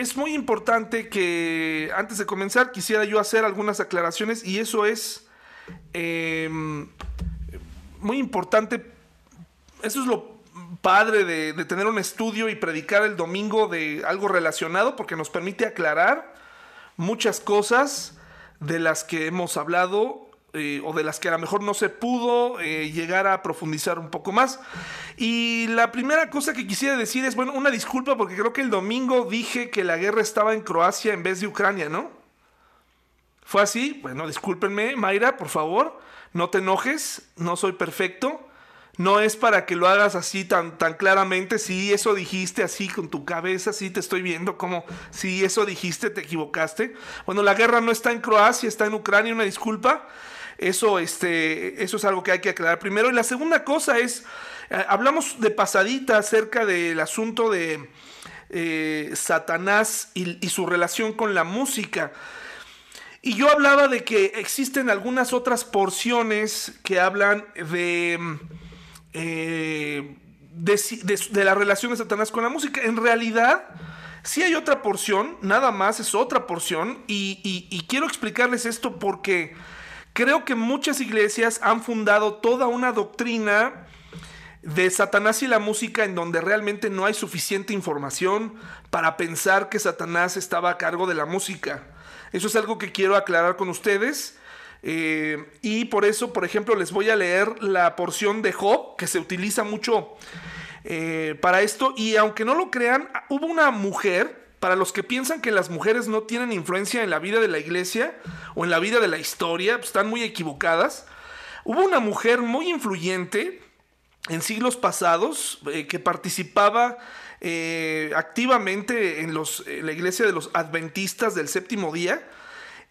es muy importante que antes de comenzar quisiera yo hacer algunas aclaraciones y eso es em, muy importante. Eso es lo padre de, de, tener un estudio y predicar el domingo de algo relacionado porque nos permite aclarar muchas cosas de las que hemos hablado eh, o de las que a lo mejor no se pudo eh, llegar a profundizar un poco más. Y la primera cosa que quisiera decir es, bueno, una disculpa porque creo que el domingo dije que la guerra estaba en Croacia en vez de Ucrania, ¿no? ¿Fue así? Bueno, discúlpenme, Mayra, por favor, no te enojes, no soy perfecto. No es para que lo hagas así tan, tan claramente. Si eso dijiste así con tu cabeza, sí te estoy viendo como si eso dijiste, te equivocaste. Bueno, la guerra no está en Croacia, está en Ucrania, una disculpa. Eso, este, eso es algo que hay que aclarar primero. Y la segunda cosa es, eh, hablamos de pasadita acerca del asunto de eh, Satanás y, su relación con la música. Y yo hablaba de que existen algunas otras porciones que hablan de, eh, de, la relación de Satanás con la música. En realidad, sí hay otra porción, nada más es otra porción. y quiero explicarles esto porque Creo que muchas iglesias han fundado toda una doctrina de Satanás y la música en donde realmente no hay suficiente información para pensar que Satanás estaba a cargo de la música. Eso es algo que quiero aclarar con ustedes. Eh, y por eso, por ejemplo, les voy a leer la porción de Job, que se utiliza mucho eh, para esto. Y aunque no lo crean, hubo una mujer para los que piensan que las mujeres no tienen influencia en la vida de la iglesia o en la vida de la historia, pues, están muy equivocadas. Hubo una mujer muy influyente en siglos pasados eh, que participaba eh, activamente en, la iglesia de los adventistas del séptimo día.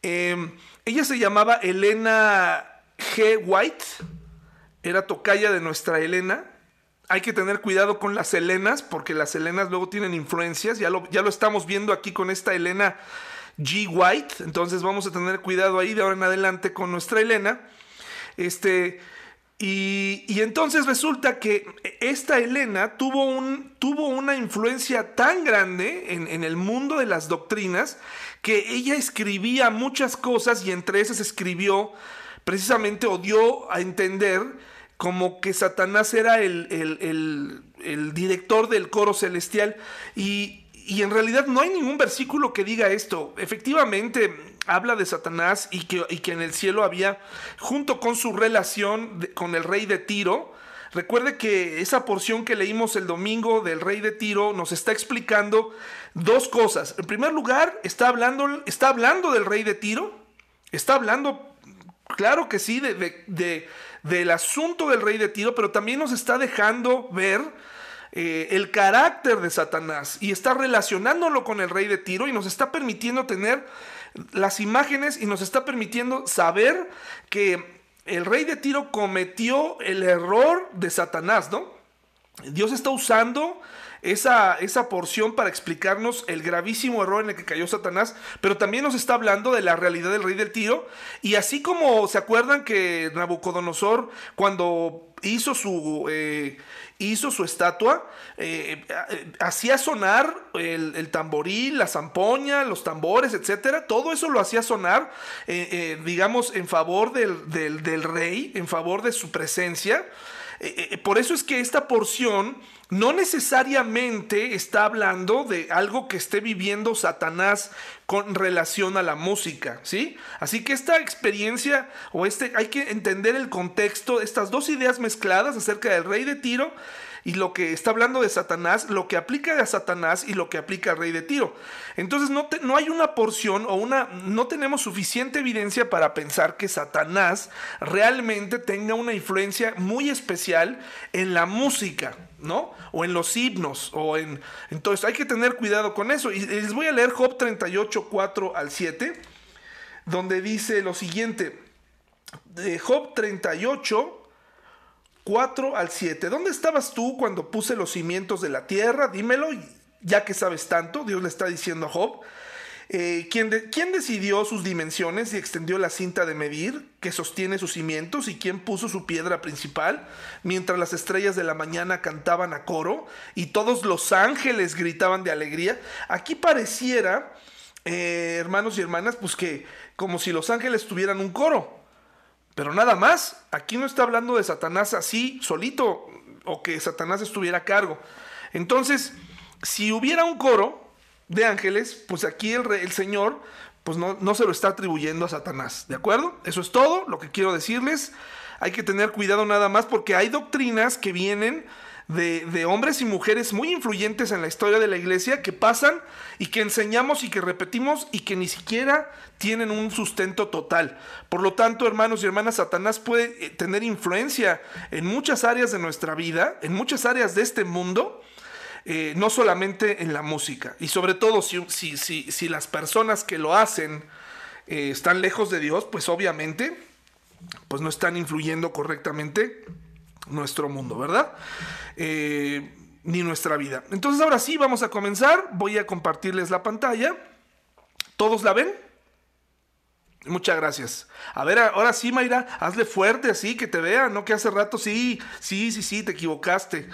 Em, ella se llamaba Elena G. White, era tocaya de nuestra Elena hay que tener cuidado con las Helenas, porque las Helenas luego tienen influencias. Ya lo, ya lo estamos viendo aquí con esta Elena G. White. Entonces vamos a tener cuidado ahí de ahora en adelante con nuestra Elena. Este. Y, entonces resulta que esta Elena tuvo, un, tuvo una influencia tan grande en, en, el mundo de las doctrinas que ella escribía muchas cosas y entre esas escribió precisamente o dio a entender como que Satanás era el, director del coro celestial y, en realidad no hay ningún versículo que diga esto. Efectivamente habla de Satanás y que, que en el cielo había, junto con su relación con el rey de Tiro, Recuerde que esa porción que leímos el domingo del rey de Tiro nos está explicando dos cosas. En primer lugar, está hablando, está hablando del rey de Tiro, está hablando, claro que sí, de, del asunto del rey de Tiro, pero también nos está dejando ver eh, el carácter de Satanás y está relacionándolo con el rey de Tiro y nos está permitiendo tener las imágenes y nos está permitiendo saber que el rey de Tiro cometió el error de Satanás, ¿no? Dios está usando esa, esa porción para explicarnos el gravísimo error en el que cayó Satanás, pero también nos está hablando de la realidad del rey del tiro. Y así como se acuerdan que Nabucodonosor, cuando hizo su, eh, hizo su estatua, eh, eh, hacía sonar el, tamboril, la zampoña, los tambores, etcétera. Todo eso lo hacía sonar, digamos, en favor del, del, rey, en favor de su presencia. por eso es que esta porción no necesariamente está hablando de algo que esté viviendo Satanás con relación a la música, ¿sí? Así que esta experiencia o este hay que entender el contexto, estas dos ideas mezcladas acerca del rey de Tiro y lo que está hablando de Satanás, lo que aplica a Satanás y lo que aplica al rey de Tiro. Entonces no, no hay una porción o una, no tenemos suficiente evidencia para pensar que Satanás realmente tenga una influencia muy especial en la música, ¿no? O en los himnos, o en... Entonces hay que tener cuidado con eso. Y les voy a leer Job 38, 4 al 7, donde dice lo siguiente. De Job 38, 4 al 7. ¿Dónde estabas tú cuando puse los cimientos de la tierra? Dímelo, ya que sabes tanto, Dios le está diciendo a Job. Eh, ¿quién, ¿quién, decidió sus dimensiones y extendió la cinta de medir que sostiene sus cimientos? ¿Y quién puso su piedra principal? Mientras las estrellas de la mañana cantaban a coro y todos los ángeles gritaban de alegría. Aquí pareciera, eh, hermanos y hermanas, pues que como si los ángeles tuvieran un coro. Pero nada más, aquí no está hablando de Satanás así, solito, o que Satanás estuviera a cargo. Entonces, si hubiera un coro, de ángeles, pues aquí el, el Señor pues no, no, se lo está atribuyendo a Satanás, ¿de acuerdo? Eso es todo lo que quiero decirles. Hay que tener cuidado nada más porque hay doctrinas que vienen de, de, hombres y mujeres muy influyentes en la historia de la iglesia que pasan y que enseñamos y que repetimos y que ni siquiera tienen un sustento total. Por lo tanto, hermanos y hermanas, Satanás puede eh, tener influencia en muchas áreas de nuestra vida, en muchas áreas de este mundo eh, no solamente en la música, y sobre todo si, si, si, las personas que lo hacen eh, están lejos de Dios, pues obviamente pues no están influyendo correctamente nuestro mundo, ¿verdad? Eh, ni nuestra vida. Entonces ahora sí, vamos a comenzar. Voy a compartirles la pantalla. ¿Todos la ven? Muchas gracias. A ver, ahora sí, Mayra, hazle fuerte así, que te vea, no que hace rato sí, sí, sí, sí, te equivocaste.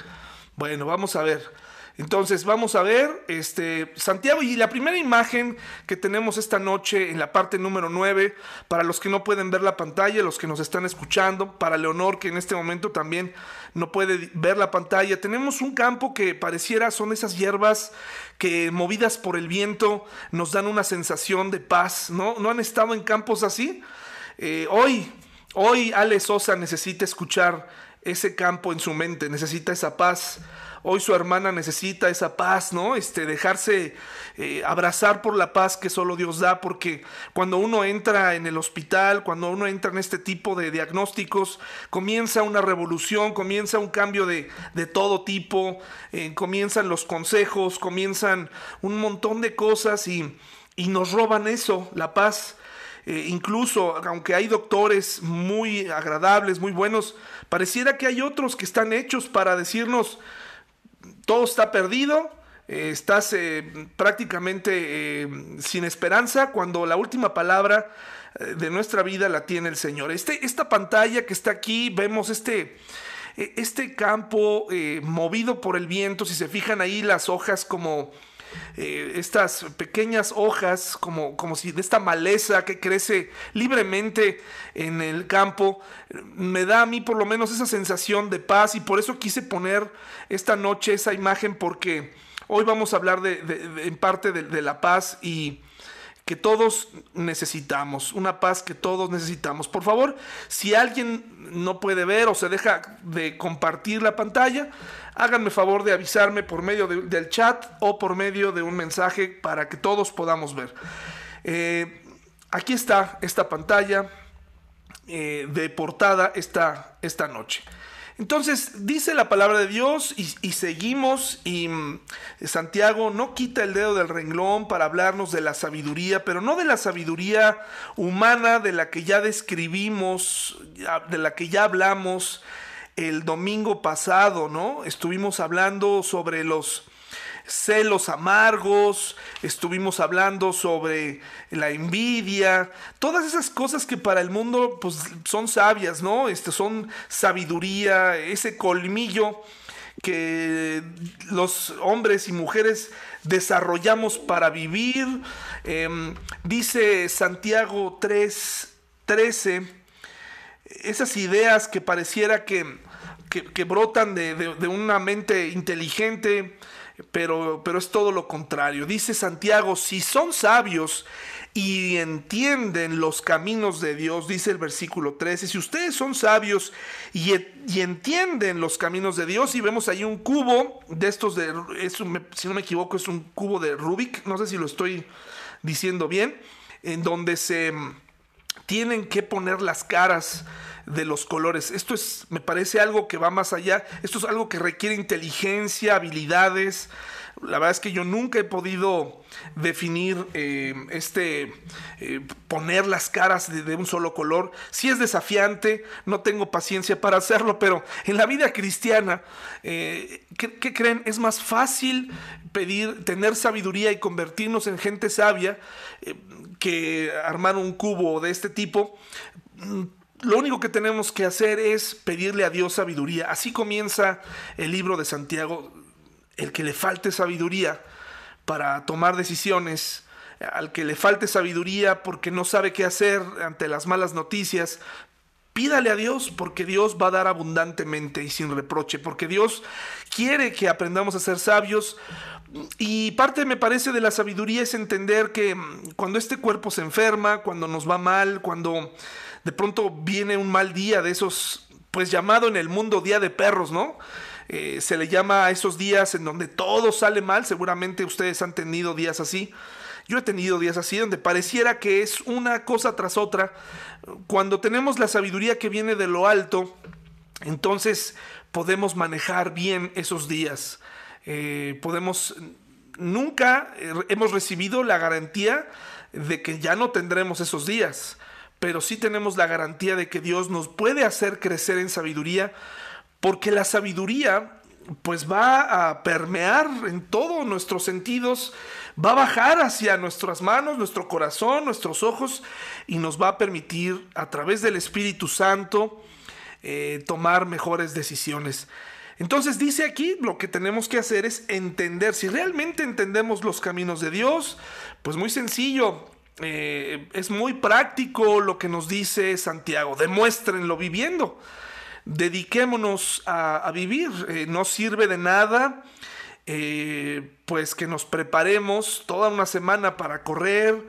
Bueno, vamos a ver. Entonces vamos a ver este Santiago y la primera imagen que tenemos esta noche en la parte número 9 para los que no pueden ver la pantalla, los que nos están escuchando, para Leonor que en este momento también no puede ver la pantalla, tenemos un campo que pareciera son esas hierbas que movidas por el viento nos dan una sensación de paz, ¿no? ¿No han estado en campos así? Eh, hoy, hoy Ale Sosa necesita escuchar ese campo en su mente, necesita esa paz Hoy su hermana necesita esa paz, ¿no? Este, dejarse eh, abrazar por la paz que solo Dios da, porque cuando uno entra en el hospital, cuando uno entra en este tipo de diagnósticos, comienza una revolución, comienza un cambio de, todo tipo, eh, comienzan los consejos, comienzan un montón de cosas y, nos roban eso, la paz. Eh, incluso, aunque hay doctores muy agradables, muy buenos, pareciera que hay otros que están hechos para decirnos, todo está perdido, eh, estás eh, prácticamente eh, sin esperanza cuando la última palabra de nuestra vida la tiene el Señor. Este, esta pantalla que está aquí, vemos este, este campo movido por el viento, si se fijan ahí las hojas como eh, estas pequeñas hojas, como, como si de esta maleza que crece libremente en el campo, me da a mí por lo menos esa sensación de paz y por eso quise poner esta noche esa imagen porque hoy vamos a hablar de, en parte de la paz y que todos necesitamos, una paz que todos necesitamos. Por favor, si alguien no puede ver o se deja de compartir la pantalla, háganme favor de avisarme por medio del chat o por medio de un mensaje para que todos podamos ver. Eh, aquí está esta pantalla eh, de portada esta, esta noche. Entonces dice la palabra de Dios y, seguimos y mm, Santiago no quita el dedo del renglón para hablarnos de la sabiduría, pero no de la sabiduría humana de la que ya describimos, de la que ya hablamos el domingo pasado, ¿no? Estuvimos hablando sobre los celos amargos, estuvimos hablando sobre la envidia, todas esas cosas que para el mundo pues son sabias, ¿no? Este, son sabiduría, ese colmillo que los hombres y mujeres desarrollamos para vivir. Em, dice Santiago 3, 13, esas ideas que pareciera que, que, brotan de, de, una mente inteligente, pero, pero es todo lo contrario. Dice Santiago, si son sabios y entienden los caminos de Dios, dice el versículo 13, si ustedes son sabios y, entienden los caminos de Dios, y vemos ahí un cubo de estos de, si no me equivoco, es un cubo de Rubik, no sé si lo estoy diciendo bien, en donde se tienen que poner las caras de los colores. Esto es, me parece algo que va más allá. Esto es algo que requiere inteligencia, habilidades, La verdad es que yo nunca he podido definir eh, este, eh, poner las caras de, un solo color. Si es desafiante, no tengo paciencia para hacerlo, pero en la vida cristiana, eh, ¿qué, creen? Es más fácil pedir, tener sabiduría y convertirnos en gente sabia que armar un cubo de este tipo lo único que tenemos que hacer es pedirle a Dios sabiduría. Así comienza el libro de Santiago. El que le falte sabiduría para tomar decisiones, al que le falte sabiduría porque no sabe qué hacer ante las malas noticias, pídale a Dios porque Dios va a dar abundantemente y sin reproche, porque Dios quiere que aprendamos a ser sabios. Y parte me parece de la sabiduría es entender que cuando este cuerpo se enferma, cuando nos va mal, cuando de pronto viene un mal día de esos, pues llamado en el mundo día de perros, ¿no? Eh, se le llama a esos días en donde todo sale mal, seguramente ustedes han tenido días así. Yo he tenido días así donde pareciera que es una cosa tras otra. Cuando tenemos la sabiduría que viene de lo alto, entonces podemos manejar bien esos días. Eh, podemos, nunca hemos recibido la garantía de que ya no tendremos esos días pero sí tenemos la garantía de que Dios nos puede hacer crecer en sabiduría, porque la sabiduría pues va a permear en todos nuestros sentidos, va a bajar hacia nuestras manos, nuestro corazón, nuestros ojos y nos va a permitir a través del Espíritu Santo eh, tomar mejores decisiones. Entonces dice aquí, lo que tenemos que hacer es entender, si realmente entendemos los caminos de Dios, pues muy sencillo, eh, es muy práctico lo que nos dice Santiago, demuéstrenlo viviendo. Dediquémonos a, vivir, eh, no sirve de nada. Eh, pues que nos preparemos toda una semana para correr,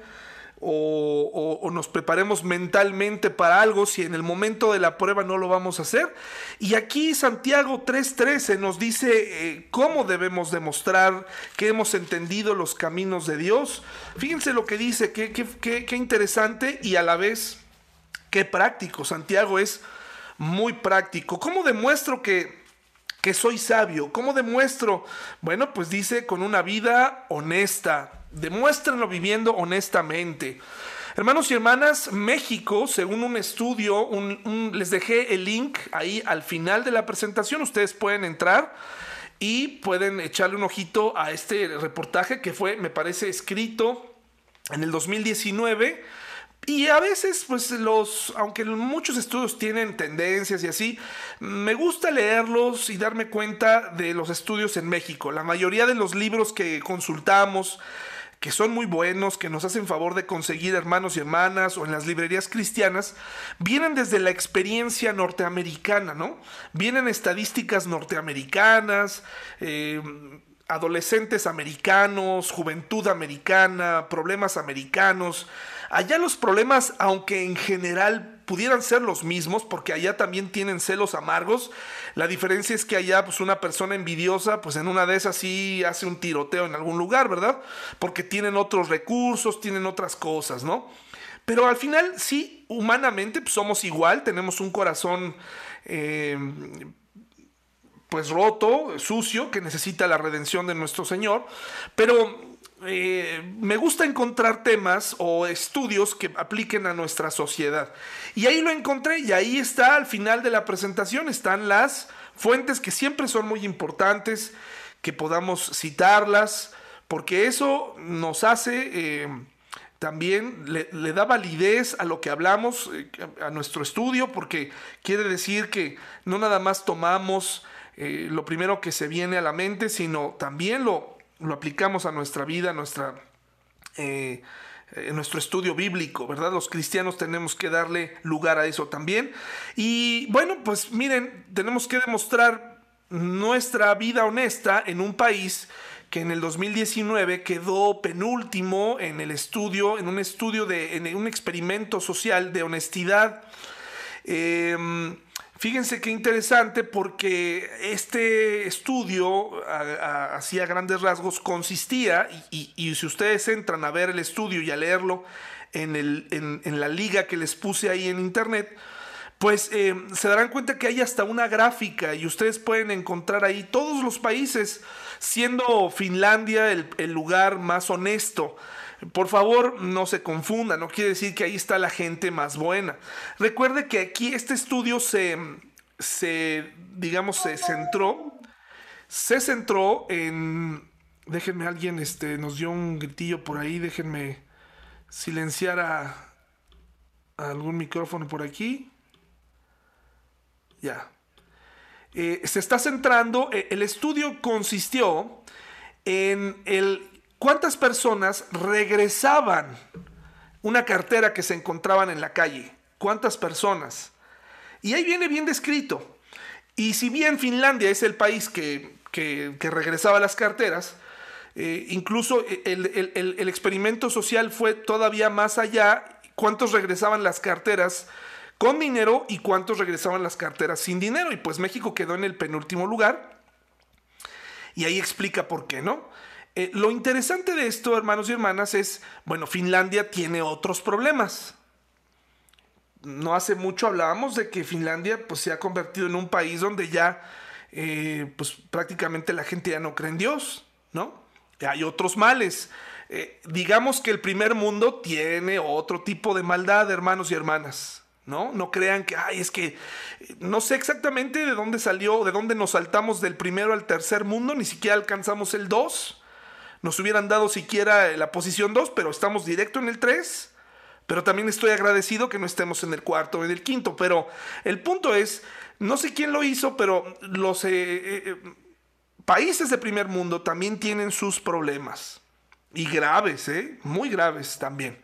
o, nos preparemos mentalmente para algo si en el momento de la prueba no lo vamos a hacer. Y aquí Santiago 3.13 nos dice eh, cómo debemos demostrar que hemos entendido los caminos de Dios. Fíjense lo que dice, qué, qué interesante y a la vez qué práctico. Santiago es muy práctico. ¿Cómo demuestro que que soy sabio. ¿Cómo demuestro? Bueno, pues dice con una vida honesta. Demuéstrenlo viviendo honestamente. Hermanos y hermanas, México, según un estudio, les dejé el link ahí al final de la presentación. Ustedes pueden entrar y pueden echarle un ojito a este reportaje que fue, me parece, escrito en el 2019 y a veces, pues los, aunque muchos estudios tienen tendencias y así, me gusta leerlos y darme cuenta de los estudios en México. La mayoría de los libros que consultamos, que son muy buenos, que nos hacen favor de conseguir hermanos y hermanas o en las librerías cristianas, vienen desde la experiencia norteamericana, ¿no? Vienen estadísticas norteamericanas, eh, adolescentes americanos, juventud americana, problemas americanos. Allá los problemas, aunque en general pudieran ser los mismos, porque allá también tienen celos amargos, la diferencia es que allá pues una persona envidiosa, pues en una de esas sí hace un tiroteo en algún lugar, ¿verdad? Porque tienen otros recursos, tienen otras cosas, ¿no? Pero al final sí, humanamente pues, somos igual, tenemos un corazón... Eh, pues roto, sucio, que necesita la redención de nuestro Señor, pero eh, me gusta encontrar temas o estudios que apliquen a nuestra sociedad. Y ahí lo encontré y ahí está al final de la presentación, están las fuentes que siempre son muy importantes, que podamos citarlas, porque eso nos hace... Eh, también le, da validez a lo que hablamos, eh, a nuestro estudio, porque quiere decir que no nada más tomamos lo primero que se viene a la mente, sino también lo lo aplicamos a nuestra vida, a nuestra, eh, nuestro estudio bíblico, ¿verdad? Los cristianos tenemos que darle lugar a eso también. Y bueno, pues miren, tenemos que demostrar nuestra vida honesta en un país que en el 2019 quedó penúltimo en el estudio, en un estudio de, en un experimento social de honestidad. Eh, Fíjense qué interesante porque este estudio, hacía grandes rasgos, consistía, y, si ustedes entran a ver el estudio y a leerlo en, la liga que les puse ahí en internet, pues eh, se darán cuenta que hay hasta una gráfica y ustedes pueden encontrar ahí todos los países siendo Finlandia el, lugar más honesto. Por favor, no se confunda, no quiere decir que ahí está la gente más buena. Recuerde que aquí este estudio se, se digamos, se centró, se centró en, déjenme alguien, este, nos dio un gritillo por ahí, déjenme silenciar a algún micrófono por aquí. Ya. Eh, se está centrando, eh, el estudio consistió en el cuántas personas regresaban una cartera que se encontraban en la calle. ¿Cuántas personas? Y ahí viene bien descrito. Y si bien Finlandia es el país que, regresaba las carteras, eh, incluso el, el, experimento social fue todavía más allá. ¿Cuántos regresaban las carteras con dinero y cuántos regresaban las carteras sin dinero. Y pues México quedó en el penúltimo lugar. Y ahí explica por qué, ¿no? Eh, lo interesante de esto, hermanos y hermanas, es, bueno, Finlandia tiene otros problemas. No hace mucho hablábamos de que Finlandia pues, se ha convertido en un país donde ya eh, pues, prácticamente la gente ya no cree en Dios, ¿no? Hay otros males. Eh, digamos que el primer mundo tiene otro tipo de maldad, hermanos y hermanas. ¿no? No crean que, ay, es que no sé exactamente de dónde salió, de dónde nos saltamos del primero al tercer mundo, ni siquiera alcanzamos el 2. Nos hubieran dado siquiera la posición 2, pero estamos directo en el 3. Pero también estoy agradecido que no estemos en el cuarto o en el quinto. Pero el punto es, no sé quién lo hizo, pero los eh, eh, países de primer mundo también tienen sus problemas. Y graves, ¿eh? Muy graves también.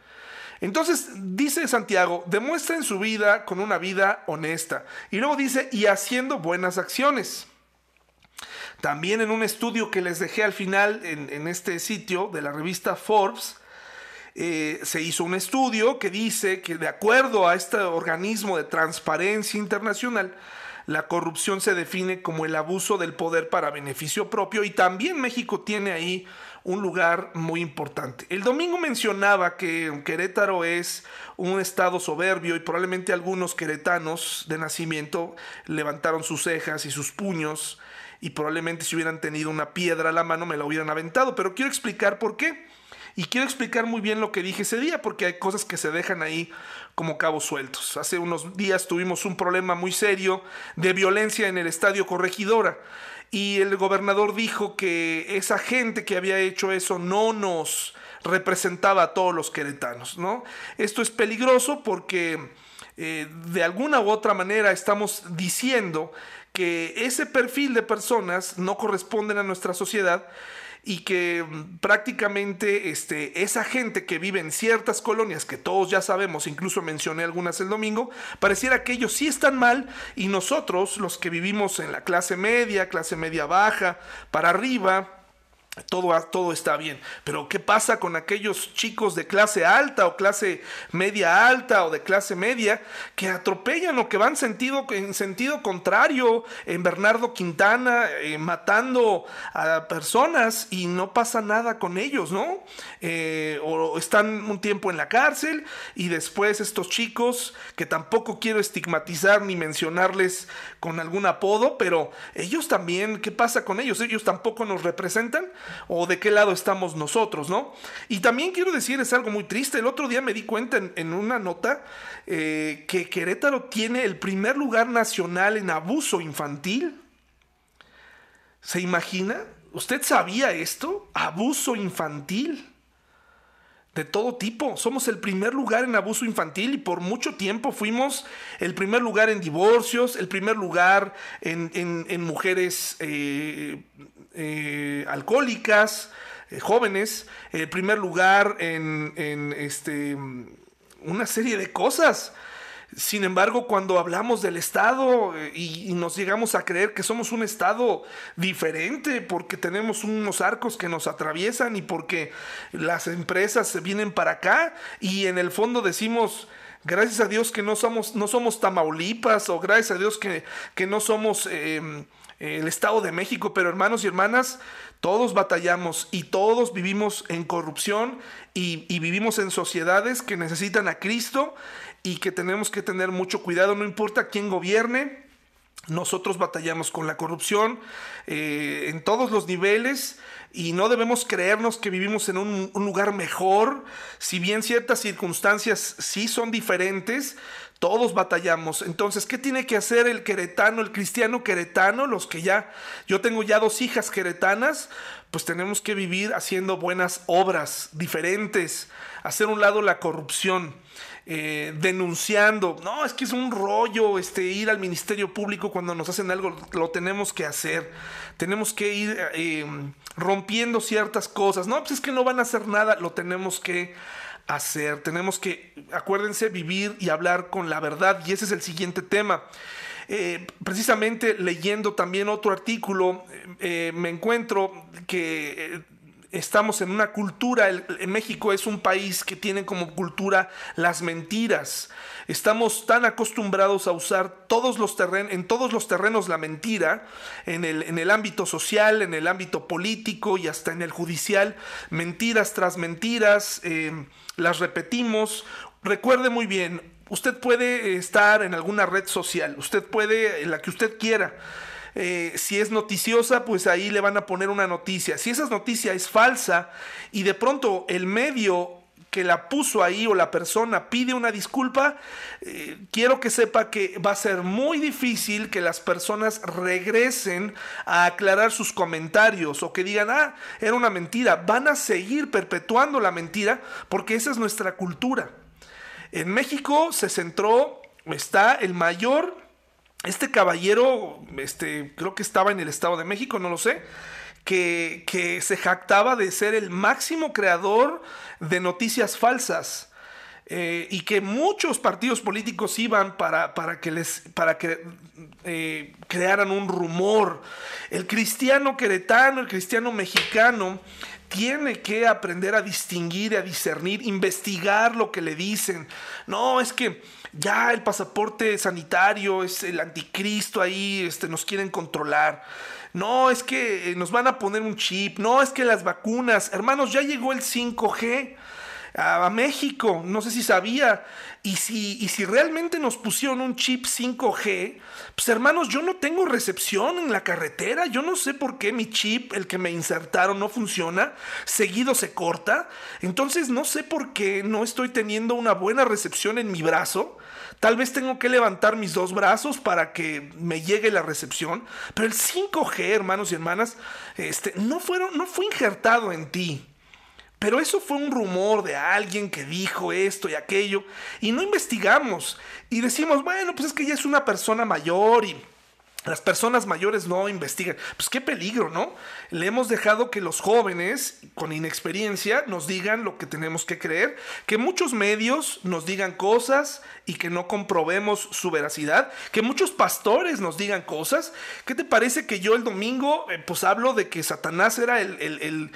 Entonces, dice Santiago, demuestra en su vida con una vida honesta. Y luego dice, y haciendo buenas acciones. También en un estudio que les dejé al final en, este sitio de la revista Forbes, eh, se hizo un estudio que dice que de acuerdo a este organismo de transparencia internacional, la corrupción se define como el abuso del poder para beneficio propio y también México tiene ahí un lugar muy importante. El domingo mencionaba que Querétaro es un estado soberbio y probablemente algunos queretanos de nacimiento levantaron sus cejas y sus puños y probablemente si hubieran tenido una piedra a la mano me la hubieran aventado, pero quiero explicar por qué. Y quiero explicar muy bien lo que dije ese día, porque hay cosas que se dejan ahí como cabos sueltos. Hace unos días tuvimos un problema muy serio de violencia en el estadio Corregidora y el gobernador dijo que esa gente que había hecho eso no nos representaba a todos los queretanos, ¿no? Esto es peligroso porque eh, de alguna u otra manera estamos diciendo que ese perfil de personas no corresponden a nuestra sociedad y que mm, prácticamente este, esa gente que vive en ciertas colonias, que todos ya sabemos, incluso mencioné algunas el domingo, pareciera que ellos sí están mal y nosotros, los que vivimos en la clase media, clase media baja, para arriba, todo, todo, está bien. Pero ¿qué pasa con aquellos chicos de clase alta o clase media alta o de clase media que atropellan o que van sentido, en sentido contrario en Bernardo Quintana, eh, matando a personas y no pasa nada con ellos, ¿no? Eh, o están un tiempo en la cárcel y después estos chicos, que tampoco quiero estigmatizar ni mencionarles con algún apodo, pero ellos también, ¿qué pasa con ellos? Ellos tampoco nos representan o de qué lado estamos nosotros, ¿no? Y también quiero decir, es algo muy triste, el otro día me di cuenta en, una nota eh, que Querétaro tiene el primer lugar nacional en abuso infantil. ¿Se imagina? ¿Usted sabía esto? Abuso infantil de todo tipo. Somos el primer lugar en abuso infantil y por mucho tiempo fuimos el primer lugar en divorcios, el primer lugar en, mujeres eh, eh, alcohólicas, eh, jóvenes, el primer lugar en, en este, una serie de cosas. Sin embargo, cuando hablamos del Estado eh, y, nos llegamos a creer que somos un Estado diferente porque tenemos unos arcos que nos atraviesan y porque las empresas vienen para acá y en el fondo decimos, gracias a Dios que no somos, no somos Tamaulipas o gracias a Dios que, que no somos em, el Estado de México, pero hermanos y hermanas, todos batallamos y todos vivimos en corrupción y vivimos en sociedades que necesitan a Cristo y que tenemos que tener mucho cuidado, no importa quién gobierne, Nosotros batallamos con la corrupción eh, en todos los niveles y no debemos creernos que vivimos en un, lugar mejor. Si bien ciertas circunstancias sí son diferentes, todos batallamos. Entonces, ¿qué tiene que hacer el queretano, el cristiano queretano? Los que ya, yo tengo ya dos hijas queretanas, pues tenemos que vivir haciendo buenas obras diferentes, hacer un lado la corrupción. Eh, denunciando, no, es que es un rollo este, ir al Ministerio Público cuando nos hacen algo, lo tenemos que hacer, tenemos que ir eh, rompiendo ciertas cosas, no, pues es que no van a hacer nada, lo tenemos que hacer, tenemos que, acuérdense, vivir y hablar con la verdad, y ese es el siguiente tema. Eh, precisamente leyendo también otro artículo, me encuentro que estamos en una cultura, México es un país que tiene como cultura las mentiras. Estamos tan acostumbrados a usar todos los terrenos, en todos los terrenos la mentira, en el, en el ámbito social, en el ámbito político y hasta en el judicial, mentiras tras mentiras, eh, las repetimos. Recuerde muy bien, usted puede estar en alguna red social, usted puede, en la que usted quiera eh, si es noticiosa, pues ahí le van a poner una noticia. Si esa noticia es falsa y de pronto el medio que la puso ahí o la persona pide una disculpa, eh, quiero que sepa que va a ser muy difícil que las personas regresen a aclarar sus comentarios o que digan, ah, era una mentira. Van a seguir perpetuando la mentira porque esa es nuestra cultura. En México se centró, está el mayor este caballero, este, creo que estaba en el Estado de México, no lo sé, que, que se jactaba de ser el máximo creador de noticias falsas. Eh, y que muchos partidos políticos iban para, para que les para que eh, crearan un rumor. El cristiano queretano, el cristiano mexicano, tiene que aprender a distinguir, a discernir, investigar lo que le dicen. No, es que ya el pasaporte sanitario es el anticristo ahí, este, nos quieren controlar. No, es que eh, nos van a poner un chip. No, es que las vacunas. Hermanos, ya llegó el 5G a, México. No sé si sabía. Y si, y si realmente nos pusieron un chip 5G, pues hermanos, yo no tengo recepción en la carretera. Yo no sé por qué mi chip, el que me insertaron, no funciona. Seguido se corta. Entonces no sé por qué no estoy teniendo una buena recepción en mi brazo. Tal vez tengo que levantar mis dos brazos para que me llegue la recepción. Pero el 5G, hermanos y hermanas, este, no, fueron, no fue injertado en ti. Pero eso fue un rumor de alguien que dijo esto y aquello. Y no investigamos. Y decimos, bueno, pues es que ya es una persona mayor y las personas mayores no investigan. Pues qué peligro, ¿no? Le hemos dejado que los jóvenes con inexperiencia nos digan lo que tenemos que creer, que muchos medios nos digan cosas y que no comprobemos su veracidad, que muchos pastores nos digan cosas. ¿Qué te parece que yo el domingo eh, pues hablo de que Satanás era el,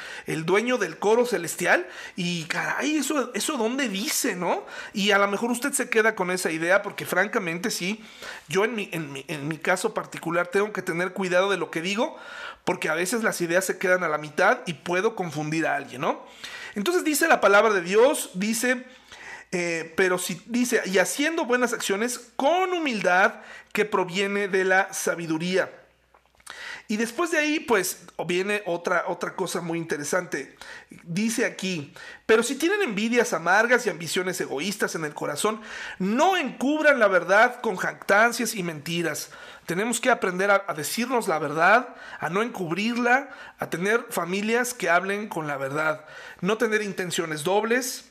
dueño del coro celestial? Y caray, eso, eso dónde dice, ¿no? Y a lo mejor usted se queda con esa idea porque francamente sí, yo en mi, en mi, en mi caso particular, tengo que tener cuidado de lo que digo, porque a veces las ideas se quedan a la mitad y puedo confundir a alguien, ¿no? Entonces dice la palabra de Dios, dice, eh, pero si dice, y haciendo buenas acciones con humildad que proviene de la sabiduría. Y después de ahí, pues viene otra, otra cosa muy interesante. Dice aquí, pero si tienen envidias amargas y ambiciones egoístas en el corazón, no encubran la verdad con jactancias y mentiras. Tenemos que aprender a, decirnos la verdad, a no encubrirla, a tener familias que hablen con la verdad, no tener intenciones dobles,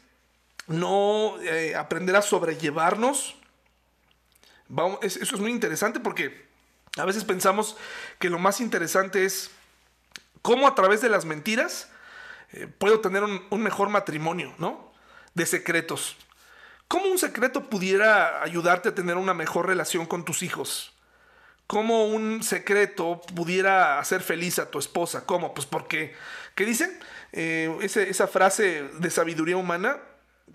no eh, aprender a sobrellevarnos. Eso es muy interesante porque a veces pensamos que lo más interesante es cómo a través de las mentiras eh, puedo tener un, un, mejor matrimonio, ¿no? De secretos. ¿Cómo un secreto pudiera ayudarte a tener una mejor relación con tus hijos? ¿Cómo un secreto pudiera hacer feliz a tu esposa? ¿Cómo? Pues porque, ¿qué dicen? Eh, esa frase de sabiduría humana,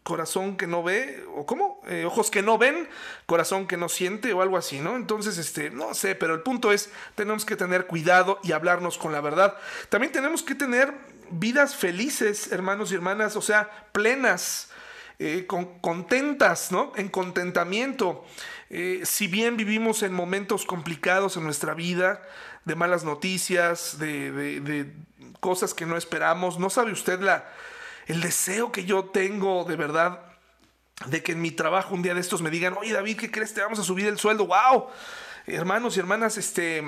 corazón que no ve, o cómo, eh, ojos que no ven, corazón que no siente, o algo así, ¿no? Entonces, este, no sé, pero el punto es, tenemos que tener cuidado y hablarnos con la verdad. También tenemos que tener vidas felices, hermanos y hermanas, o sea, plenas. Eh, contentas, ¿no? En contentamiento. Eh, si bien vivimos en momentos complicados en nuestra vida, de malas noticias, de, cosas que no esperamos, no sabe usted la, el deseo que yo tengo de verdad de que en mi trabajo un día de estos me digan, oye David, ¿qué crees? Te vamos a subir el sueldo. ¡Wow! Hermanos y hermanas, este,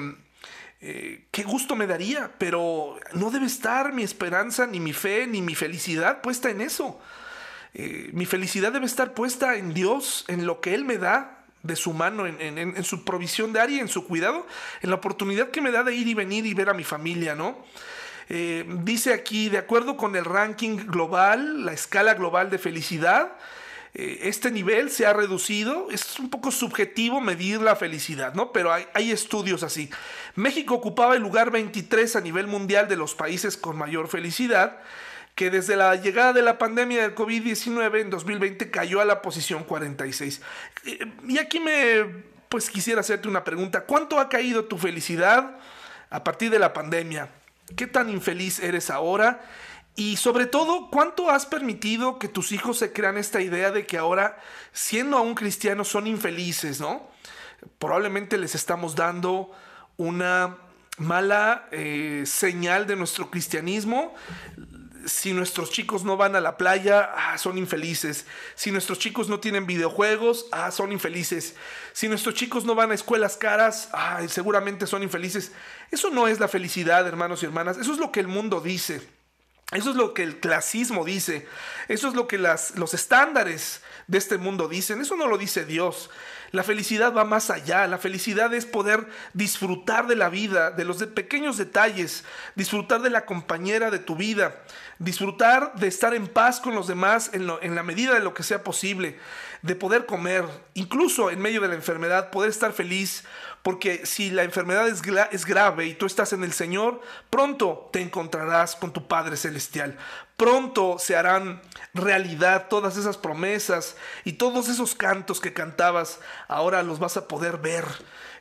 eh, qué gusto me daría, pero no debe estar mi esperanza, ni mi fe, ni mi felicidad puesta en eso. Eh, mi felicidad debe estar puesta en Dios, en lo que Él me da de su mano, en, su provisión de área, en su cuidado, en la oportunidad que me da de ir y venir y ver a mi familia, ¿no? Eh, dice aquí, de acuerdo con el ranking global, la escala global de felicidad, eh, este nivel se ha reducido. Es un poco subjetivo medir la felicidad, ¿no? Pero hay, hay, estudios así. México ocupaba el lugar 23 a nivel mundial de los países con mayor felicidad, que desde la llegada de la pandemia del COVID-19 en 2020 cayó a la posición 46. Eh, y aquí me, pues quisiera hacerte una pregunta. ¿Cuánto ha caído tu felicidad a partir de la pandemia? ¿Qué tan infeliz eres ahora? Y sobre todo, ¿cuánto has permitido que tus hijos se crean esta idea de que ahora, siendo aún cristianos, son infelices, ¿no? Probablemente les estamos dando una mala eh, señal de nuestro cristianismo. Si nuestros chicos no van a la playa, ah, son infelices. Si nuestros chicos no tienen videojuegos, ah, son infelices. Si nuestros chicos no van a escuelas caras, ah, seguramente son infelices. Eso no es la felicidad, hermanos y hermanas. Eso es lo que el mundo dice. Eso es lo que el clasismo dice. Eso es lo que los estándares de este mundo dicen. Eso no lo dice Dios. La felicidad va más allá. La felicidad es poder disfrutar de la vida, de los pequeños detalles, disfrutar de la compañera de tu vida, disfrutar de estar en paz con los demás en la medida de lo que sea posible, de poder comer, incluso en medio de la enfermedad, poder estar feliz porque si la enfermedad es, grave y tú estás en el Señor, pronto te encontrarás con tu Padre Celestial. Pronto se harán realidad todas esas promesas y todos esos cantos que cantabas, ahora los vas a poder ver.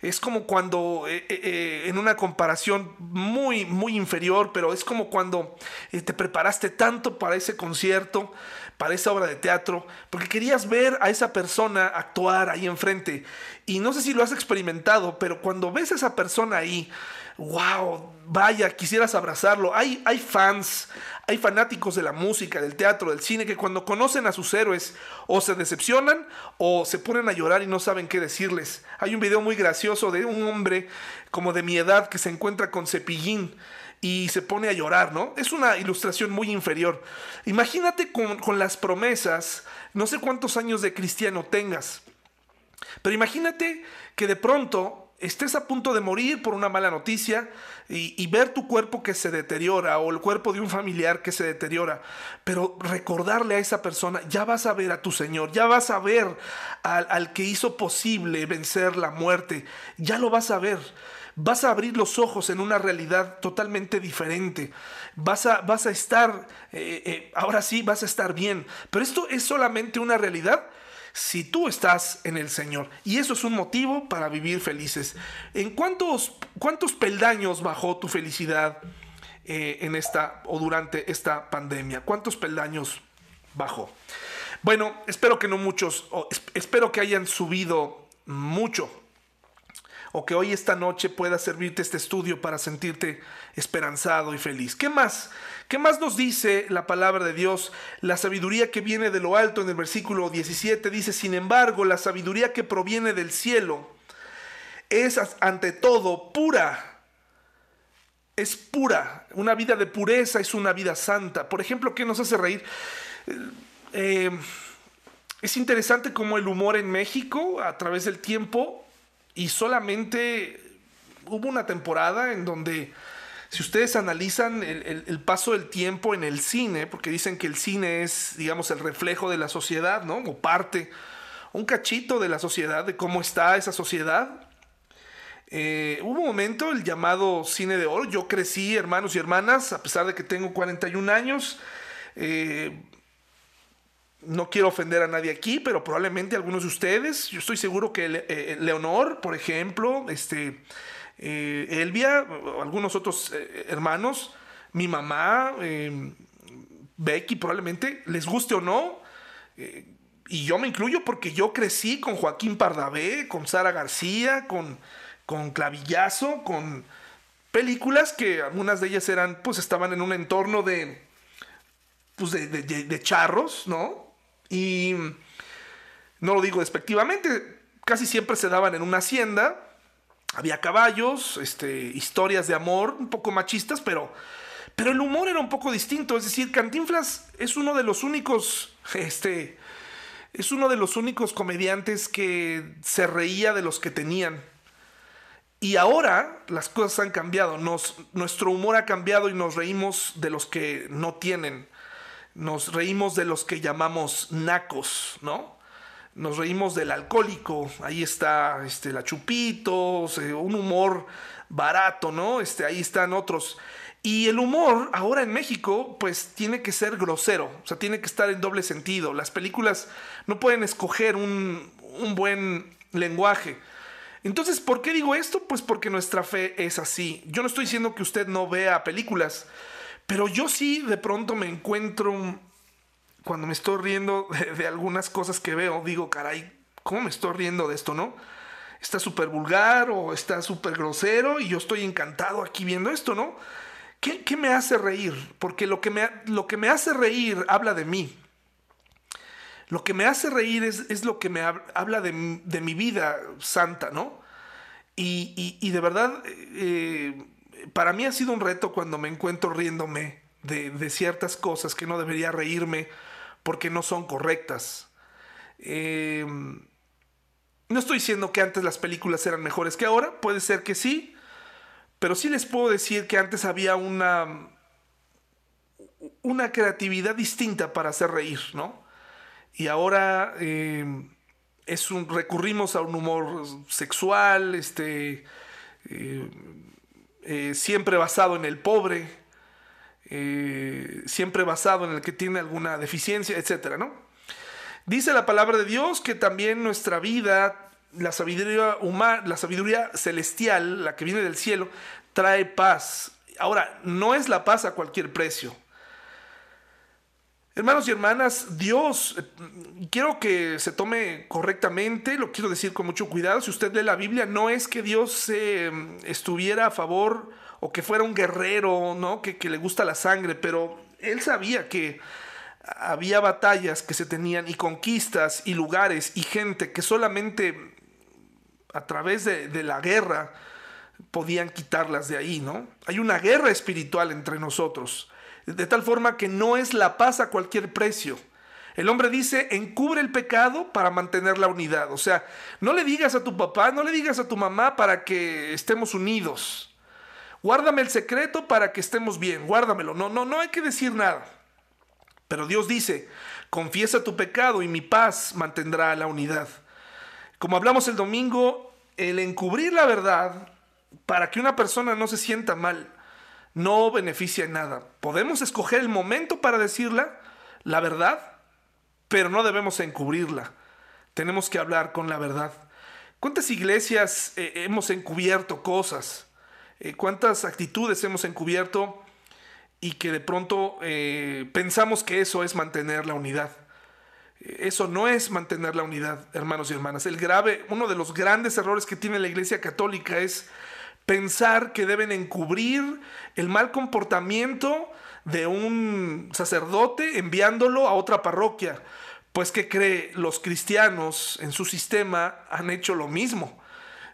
Es como cuando, eh, eh, eh, en una comparación muy, muy inferior, pero es como cuando te preparaste tanto para ese concierto, para esa obra de teatro, porque querías ver a esa persona actuar ahí enfrente. Y no sé si lo has experimentado, pero cuando ves a esa persona ahí, wow, vaya, quisieras abrazarlo. Hay, hay fans, hay fanáticos de la música, del teatro, del cine, que cuando conocen a sus héroes o se decepcionan o se ponen a llorar y no saben qué decirles. Hay un video muy gracioso de un hombre como de mi edad que se encuentra con Cepillín y se pone a llorar, ¿no? Es una ilustración muy inferior. Imagínate con, las promesas, no sé cuántos años de cristiano tengas, pero imagínate que de pronto estés a punto de morir por una mala noticia y, ver tu cuerpo que se deteriora o el cuerpo de un familiar que se deteriora, pero recordarle a esa persona, ya vas a ver a tu Señor, ya vas a ver al, que hizo posible vencer la muerte, ya lo vas a ver vas a abrir los ojos en una realidad totalmente diferente. Vas a, vas a estar, eh, eh, ahora sí, vas a estar bien. Pero esto es solamente una realidad si tú estás en el Señor. Y eso es un motivo para vivir felices. ¿En cuántos, cuántos peldaños bajó tu felicidad eh, en esta o durante esta pandemia? ¿Cuántos peldaños bajó? Bueno, espero que no muchos, espero que hayan subido mucho o que hoy esta noche pueda servirte este estudio para sentirte esperanzado y feliz. ¿Qué más? ¿Qué más nos dice la palabra de Dios? La sabiduría que viene de lo alto en el versículo 17 dice, sin embargo, la sabiduría que proviene del cielo es ante todo pura. Es pura. Una vida de pureza es una vida santa. Por ejemplo, ¿qué nos hace reír? Eh, es interesante cómo el humor en México, a través del tiempo, y solamente hubo una temporada en donde, si ustedes analizan el, paso del tiempo en el cine, porque dicen que el cine es, digamos, el reflejo de la sociedad, ¿no? O parte, un cachito de la sociedad, de cómo está esa sociedad. Eh, hubo un momento, el llamado cine de oro. Yo crecí, hermanos y hermanas, a pesar de que tengo 41 años. Eh, no quiero ofender a nadie aquí, pero probablemente algunos de ustedes, yo estoy seguro que eh, Leonor, por ejemplo, este, eh, Elvia, algunos otros eh, hermanos, mi mamá, Becky, probablemente, les guste o no, Eh, y yo me incluyo porque yo crecí con Joaquín Pardavé, con Sara García, con, con Clavillazo, con películas que algunas de ellas eran, pues estaban en un entorno de, pues de, charros, ¿no? Y no lo digo despectivamente, casi siempre se daban en una hacienda, había caballos, este, historias de amor, un poco machistas, pero, pero el humor era un poco distinto. Es decir, Cantinflas es uno de los únicos, este, es uno de los únicos comediantes que se reía de los que tenían. Y ahora las cosas han cambiado, nos, nuestro humor ha cambiado y nos reímos de los que no tienen nos reímos de los que llamamos nacos, ¿no? Nos reímos del alcohólico, ahí está este, la chupitos, un humor barato, ¿no? Este, ahí están otros. Y el humor ahora en México, pues tiene que ser grosero, o sea, tiene que estar en doble sentido. Las películas no pueden escoger un, un buen lenguaje. Entonces, ¿por qué digo esto? Pues porque nuestra fe es así. Yo no estoy diciendo que usted no vea películas, pero yo sí de pronto me encuentro, cuando me estoy riendo de, algunas cosas que veo, digo, caray, ¿cómo me estoy riendo de esto, no? Está súper vulgar o está súper grosero y yo estoy encantado aquí viendo esto, ¿no? ¿Qué, me hace reír? Porque lo que, me, lo que me hace reír habla de mí. Lo que me hace reír es, lo que me habla de, mi vida santa, ¿no? Y, de verdad, eh, para mí ha sido un reto cuando me encuentro riéndome de, ciertas cosas que no debería reírme porque no son correctas. Eh, no estoy diciendo que antes las películas eran mejores que ahora, puede ser que sí, pero sí les puedo decir que antes había una, una creatividad distinta para hacer reír, ¿no? Y ahora eh, es un, recurrimos a un humor sexual, este, eh, eh, siempre basado en el pobre, eh, siempre basado en el que tiene alguna deficiencia, etc. ¿no? Dice la palabra de Dios que también nuestra vida, la sabiduría humana, la sabiduría celestial, la que viene del cielo, trae paz. Ahora, no es la paz a cualquier precio. Hermanos y hermanas, Dios, quiero que se tome correctamente, lo quiero decir con mucho cuidado, si usted lee la Biblia, no es que Dios mm, estuviera a favor o que fuera un guerrero, ¿no? Que, le gusta la sangre, pero él sabía que había batallas que se tenían y conquistas y lugares y gente que solamente a través de la guerra podían quitarlas de ahí, ¿no? Hay una guerra espiritual entre nosotros de tal forma que no es la paz a cualquier precio. El hombre dice, encubre el pecado para mantener la unidad. O sea, no le digas a tu papá, no le digas a tu mamá para que estemos unidos. Guárdame el secreto para que estemos bien, guárdamelo. No, no, no hay que decir nada. Pero Dios dice, confiesa tu pecado y mi paz mantendrá la unidad. Como hablamos el domingo, el encubrir la verdad para que una persona no se sienta mal no beneficia en nada. Podemos escoger el momento para decirla, la verdad, pero no debemos encubrirla. Tenemos que hablar con la verdad. ¿Cuántas iglesias eh, hemos encubierto cosas? Eh, ¿Cuántas actitudes hemos encubierto y que de pronto eh, pensamos que eso es mantener la unidad? Eso no es mantener la unidad, hermanos y hermanas. El grave, uno de los grandes errores que tiene la Iglesia Católica es pensar que deben encubrir el mal comportamiento de un sacerdote enviándolo a otra parroquia. Pues que cree, los cristianos en su sistema han hecho lo mismo.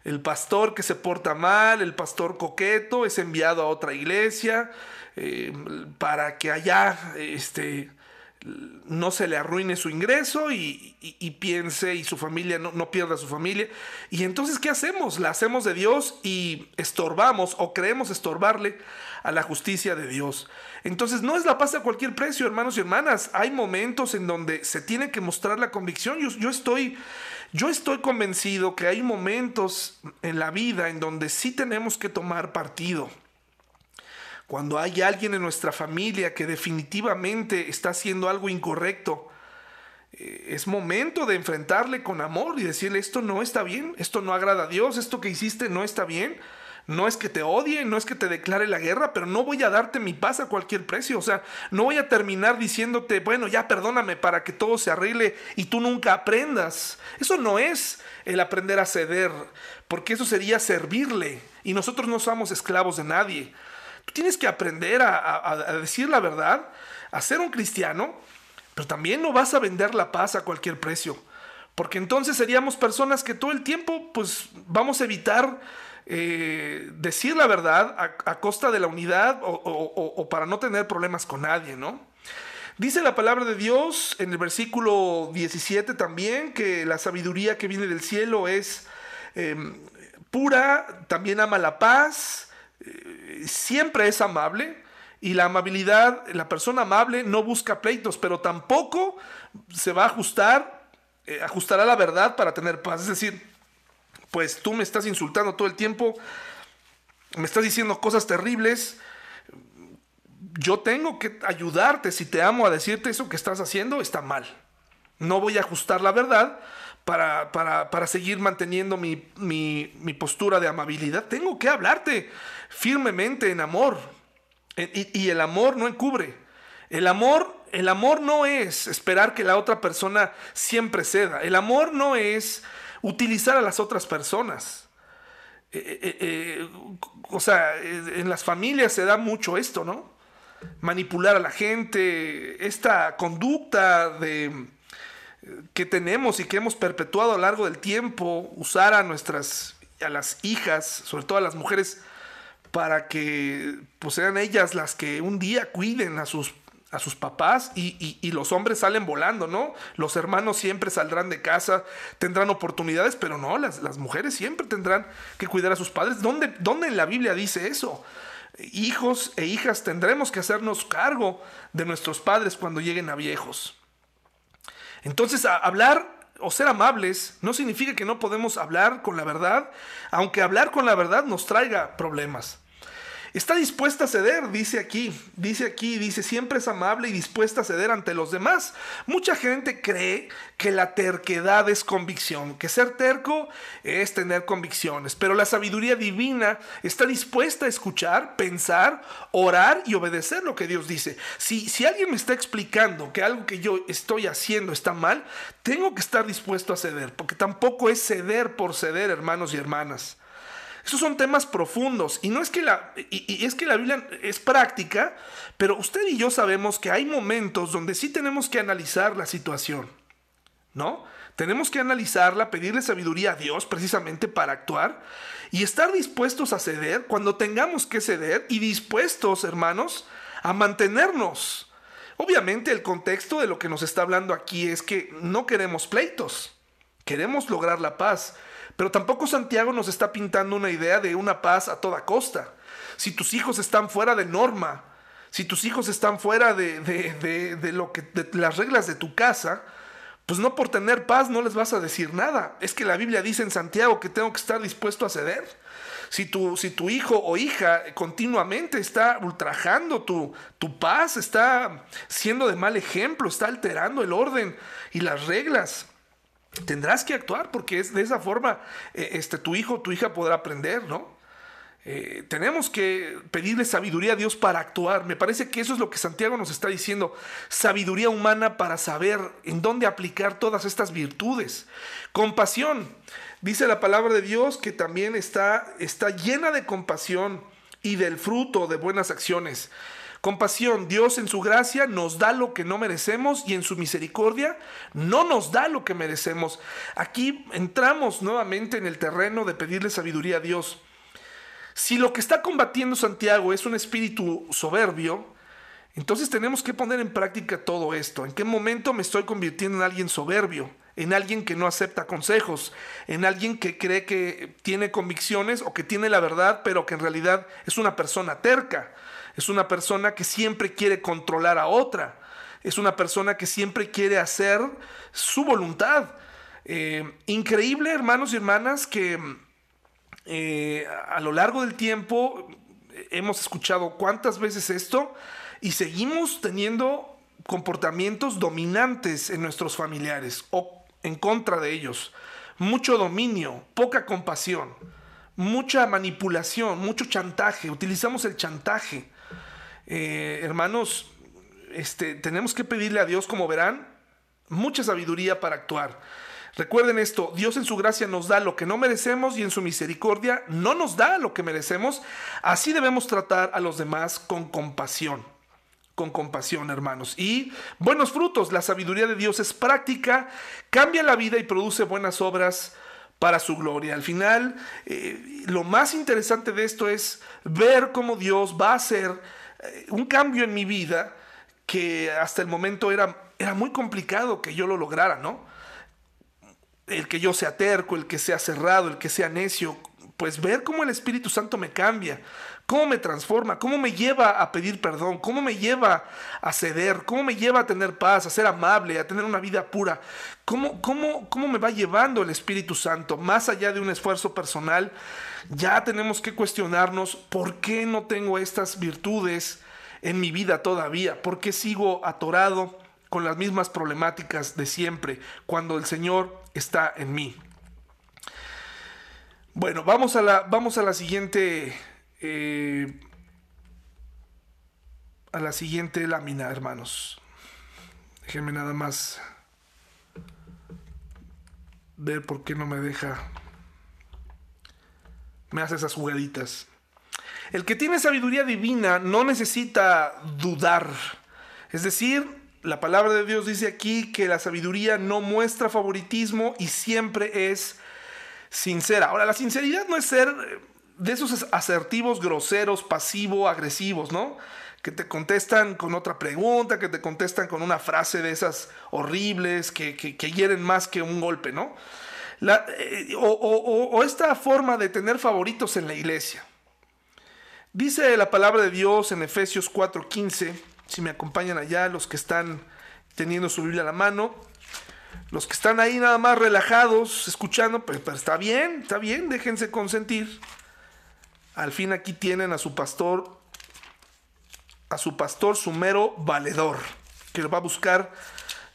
El pastor que se porta mal, el pastor coqueto, es enviado a otra iglesia eh, para que allá este, no se le arruine su ingreso y, piense y su familia no, no, pierda su familia. Y entonces, ¿qué hacemos? La hacemos de Dios y estorbamos o creemos estorbarle a la justicia de Dios. Entonces, no es la paz a cualquier precio, hermanos y hermanas. Hay momentos en donde se tiene que mostrar la convicción. Yo, yo estoy... Yo estoy convencido que hay momentos en la vida en donde sí tenemos que tomar partido cuando hay alguien en nuestra familia que definitivamente está haciendo algo incorrecto, eh, es momento de enfrentarle con amor y decirle esto no está bien, esto no agrada a Dios, esto que hiciste no está bien. No es que te odie, no es que te declare la guerra, pero no voy a darte mi paz a cualquier precio. O sea, no voy a terminar diciéndote, bueno, ya perdóname para que todo se arregle y tú nunca aprendas. Eso no es el aprender a ceder, porque eso sería servirle. Y nosotros no somos esclavos de nadie. Tienes que aprender a, decir la verdad, a ser un cristiano, pero también no vas a vender la paz a cualquier precio. Porque entonces seríamos personas que todo el tiempo, pues, vamos a evitar eh, decir la verdad a, costa de la unidad o, para no tener problemas con nadie, ¿no? Dice la palabra de Dios en el versículo 17 también que la sabiduría que viene del cielo es em, pura, también ama la paz, siempre es amable. Y la amabilidad, la persona amable no busca pleitos, pero tampoco se va a ajustar, eh, ajustará la verdad para tener paz. Es decir, pues tú me estás insultando todo el tiempo, me estás diciendo cosas terribles, yo tengo que ayudarte, si te amo, a decirte eso que estás haciendo está mal. No voy a ajustar la verdad para, para, seguir manteniendo mi, mi, postura de amabilidad. Tengo que hablarte firmemente en amor. Y, y el amor no encubre. El amor, el amor no es esperar que la otra persona siempre ceda. El amor no es utilizar a las otras personas. Eh, eh, eh, o sea, en las familias se da mucho esto, ¿no? Manipular a la gente, esta conducta de, que tenemos y que hemos perpetuado a lo largo del tiempo, usar a nuestras, a las hijas, sobre todo a las mujeres, para que pues, sean ellas las que un día cuiden a sus a sus papás y, los hombres salen volando, ¿no? Los hermanos siempre saldrán de casa, tendrán oportunidades, pero no, las, las mujeres siempre tendrán que cuidar a sus padres. ¿Dónde, ¿Dónde, en la Biblia dice eso? Hijos e hijas tendremos que hacernos cargo de nuestros padres cuando lleguen a viejos. Entonces, hablar o ser amables no significa que no podemos hablar con la verdad, aunque hablar con la verdad nos traiga problemas. Está dispuesta a ceder, dice aquí, dice aquí, dice, siempre es amable y dispuesta a ceder ante los demás. Mucha gente cree que la terquedad es convicción, que ser terco es tener convicciones, pero la sabiduría divina está dispuesta a escuchar, pensar, orar y obedecer lo que Dios dice. Si, si alguien me está explicando que algo que yo estoy haciendo está mal, tengo que estar dispuesto a ceder, porque tampoco es ceder por ceder, hermanos y hermanas. Esos son temas profundos y no es que la y, es que la Biblia es práctica, pero usted y yo sabemos que hay momentos donde sí tenemos que analizar la situación. ¿No? Tenemos que analizarla, pedirle sabiduría a Dios precisamente para actuar y estar dispuestos a ceder cuando tengamos que ceder y dispuestos, hermanos, a mantenernos. Obviamente el contexto de lo que nos está hablando aquí es que no queremos pleitos, queremos lograr la paz. Pero tampoco Santiago nos está pintando una idea de una paz a toda costa. Si tus hijos están fuera de norma, si tus hijos están fuera de, de, lo que, de las reglas de tu casa, pues no por tener paz no les vas a decir nada. Es que la Biblia dice en Santiago que tengo que estar dispuesto a ceder. Si tu, si tu hijo o hija continuamente está ultrajando tu, tu paz, está siendo de mal ejemplo, está alterando el orden y las reglas, tendrás que actuar porque es de esa forma eh, este, tu hijo o tu hija podrá aprender, ¿no? Eh, tenemos que pedirle sabiduría a Dios para actuar. Me parece que eso es lo que Santiago nos está diciendo. Sabiduría humana para saber en dónde aplicar todas estas virtudes. Compasión. Dice la palabra de Dios que también está, está llena de compasión y del fruto de buenas acciones. Compasión, Dios en su gracia nos da lo que no merecemos y en su misericordia no nos da lo que merecemos. Aquí entramos nuevamente en el terreno de pedirle sabiduría a Dios. Si lo que está combatiendo Santiago es un espíritu soberbio, entonces tenemos que poner en práctica todo esto. ¿En qué momento me estoy convirtiendo en alguien soberbio? En alguien que no acepta consejos, en alguien que cree que tiene convicciones o que tiene la verdad, pero que en realidad es una persona terca. Es una persona que siempre quiere controlar a otra. Es una persona que siempre quiere hacer su voluntad. Eh, increíble, hermanos y hermanas, que eh, a lo largo del tiempo hemos escuchado cuántas veces esto y seguimos teniendo comportamientos dominantes en nuestros familiares o en contra de ellos. Mucho dominio, poca compasión mucha manipulación, mucho chantaje, utilizamos el chantaje. Eh, hermanos, este, tenemos que pedirle a Dios, como verán, mucha sabiduría para actuar. Recuerden esto, Dios en su gracia nos da lo que no merecemos y en su misericordia no nos da lo que merecemos. Así debemos tratar a los demás con compasión. Con compasión, hermanos. Y buenos frutos. La sabiduría de Dios es práctica, cambia la vida y produce buenas obras para su gloria. Al final, eh, lo más interesante de esto es ver cómo Dios va a hacer un cambio en mi vida que hasta el momento era, era muy complicado que yo lo lograra, ¿no? el que yo sea terco, el que sea cerrado, el que sea necio, pues ver cómo el Espíritu Santo me cambia, cómo me transforma, cómo me lleva a pedir perdón, cómo me lleva a ceder, cómo me lleva a tener paz, a ser amable, a tener una vida pura, cómo, cómo, cómo me va llevando el Espíritu Santo, más allá de un esfuerzo personal, ya tenemos que cuestionarnos por qué no tengo estas virtudes en mi vida todavía, por qué sigo atorado con las mismas problemáticas de siempre, cuando el Señor está en mí. Bueno, vamos a la, vamos a la siguiente. Eh, a la siguiente lámina, hermanos. Déjenme nada más ver por qué no me deja. Me hace esas jugaditas. El que tiene sabiduría divina no necesita dudar. Es decir, la palabra de Dios dice aquí que la sabiduría no muestra favoritismo y siempre es sincera. Ahora, la sinceridad no es ser de esos asertivos groseros, pasivo, agresivos, ¿no? Que te contestan con otra pregunta, que te contestan con una frase de esas horribles, que, hieren más que un golpe, ¿no? Eh, o esta forma de tener favoritos en la iglesia. Dice la palabra de Dios en Efesios 4:15 si me acompañan allá, los que están teniendo su Biblia a la mano, los que están ahí nada más relajados, escuchando, pues, pues, está bien, está bien, déjense consentir. Al fin aquí tienen a su pastor, a su pastor sumero valedor, que va a buscar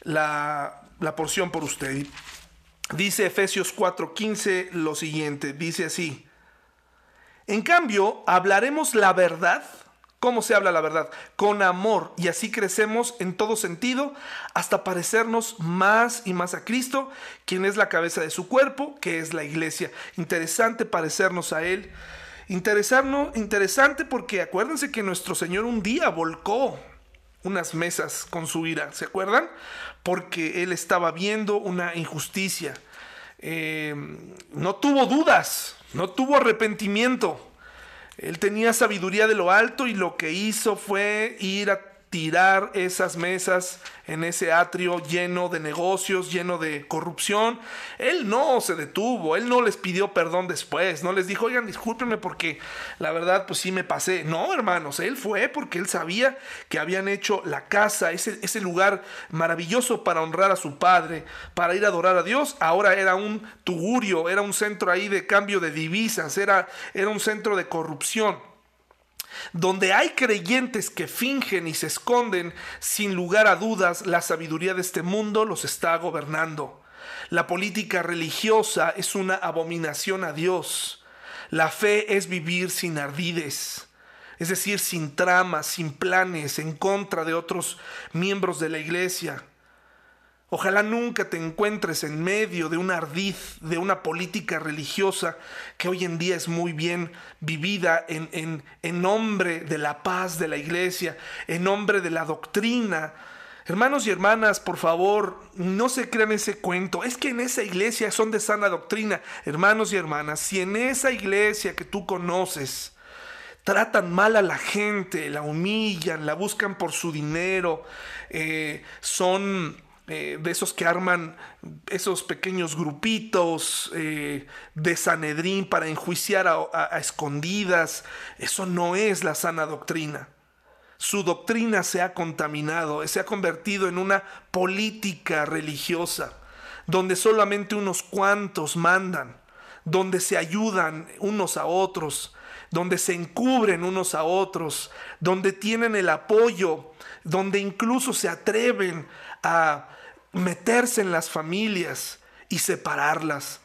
la, la porción por usted. Dice Efesios 4:15 lo siguiente, dice así, en cambio, hablaremos la verdad ¿Cómo se habla la verdad? Con amor y así crecemos en todo sentido hasta parecernos más y más a Cristo, quien es la cabeza de su cuerpo, que es la iglesia. Interesante parecernos a Él. Interesante porque acuérdense que nuestro Señor un día volcó unas mesas con su ira, ¿se acuerdan? Porque Él estaba viendo una injusticia. Eh, no tuvo dudas, no tuvo arrepentimiento él tenía sabiduría de lo alto y lo que hizo fue ir a tirar esas mesas en ese atrio lleno de negocios, lleno de corrupción. Él no se detuvo, él no les pidió perdón después, no les dijo, oigan, discúlpenme porque la verdad pues sí me pasé. No, hermanos, él fue porque él sabía que habían hecho la casa, ese, ese lugar maravilloso para honrar a su padre, para ir a adorar a Dios, ahora era un tugurio, era un centro ahí de cambio de divisas, era, era un centro de corrupción. Donde hay creyentes que fingen y se esconden, sin lugar a dudas, la sabiduría de este mundo los está gobernando. La política religiosa es una abominación a Dios. La fe es vivir sin ardides, es decir, sin tramas, sin planes, en contra de otros miembros de la iglesia. Ojalá nunca te encuentres en medio de un ardiz, de una política religiosa que hoy en día es muy bien vivida en, en, nombre de la paz de la iglesia, en nombre de la doctrina. Hermanos y hermanas, por favor, no se crean ese cuento. Es que en esa iglesia son de sana doctrina. Hermanos y hermanas, si en esa iglesia que tú conoces tratan mal a la gente, la humillan, la buscan por su dinero, eh, son eh, de esos que arman esos pequeños grupitos eh, de Sanedrín para enjuiciar a, escondidas. Eso no es la sana doctrina. Su doctrina se ha contaminado, se ha convertido en una política religiosa, donde solamente unos cuantos mandan, donde se ayudan unos a otros, donde se encubren unos a otros, donde tienen el apoyo, donde incluso se atreven a meterse en las familias y separarlas.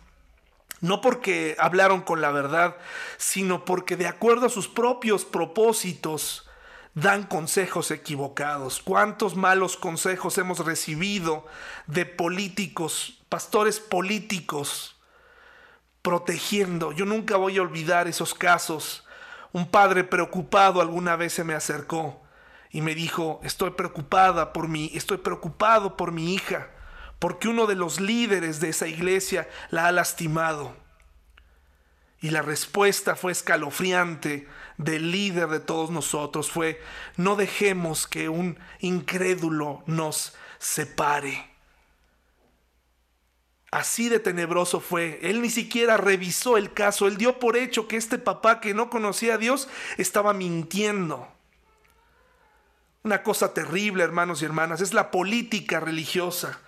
no porque hablaron con la verdad, sino porque de acuerdo a sus propios propósitos dan consejos equivocados. ¿Cuántos malos consejos hemos recibido de políticos, pastores políticos, protegiendo? Yo nunca voy a olvidar esos casos. Un padre preocupado alguna vez se me acercó y me dijo, estoy preocupada por mí, estoy preocupado por mi hija porque uno de los líderes de esa iglesia la ha lastimado. Y la respuesta fue escalofriante del líder de todos nosotros, fue, no dejemos que un incrédulo nos separe. Así de tenebroso fue. Él ni siquiera revisó el caso. Él dio por hecho que este papá que no conocía a Dios estaba mintiendo. Una cosa terrible, hermanos y hermanas, es la política religiosa.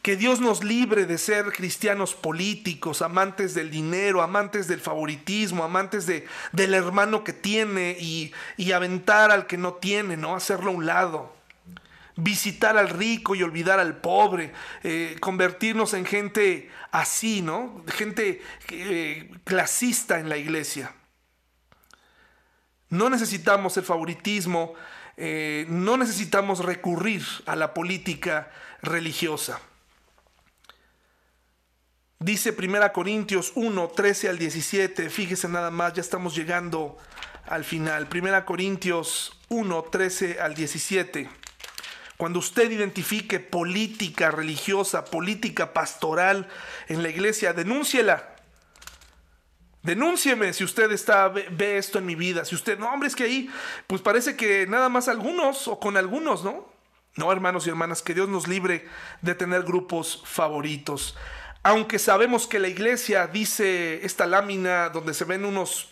Que Dios nos libre de ser cristianos políticos, amantes del dinero, amantes del favoritismo, amantes de, del hermano que tiene y, aventar al que no tiene, ¿no? Hacerlo a un lado. Visitar al rico y olvidar al pobre. Eh, convertirnos en gente así, ¿no? Gente eh, clasista en la iglesia. No necesitamos el favoritismo, eh, no necesitamos recurrir a la política religiosa. Dice 1 Corintios 1, 13 al 17, fíjese nada más, ya estamos llegando al final. 1 Corintios 1, 13 al 17. Cuando usted identifique política religiosa, política pastoral en la iglesia, denúnciela. Denúncieme si usted está, ve, esto en mi vida. Si usted, no, hombre, es que ahí, pues parece que nada más algunos o con algunos, ¿no? No, hermanos y hermanas, que Dios nos libre de tener grupos favoritos. Aunque sabemos que la iglesia dice esta lámina donde se ven unos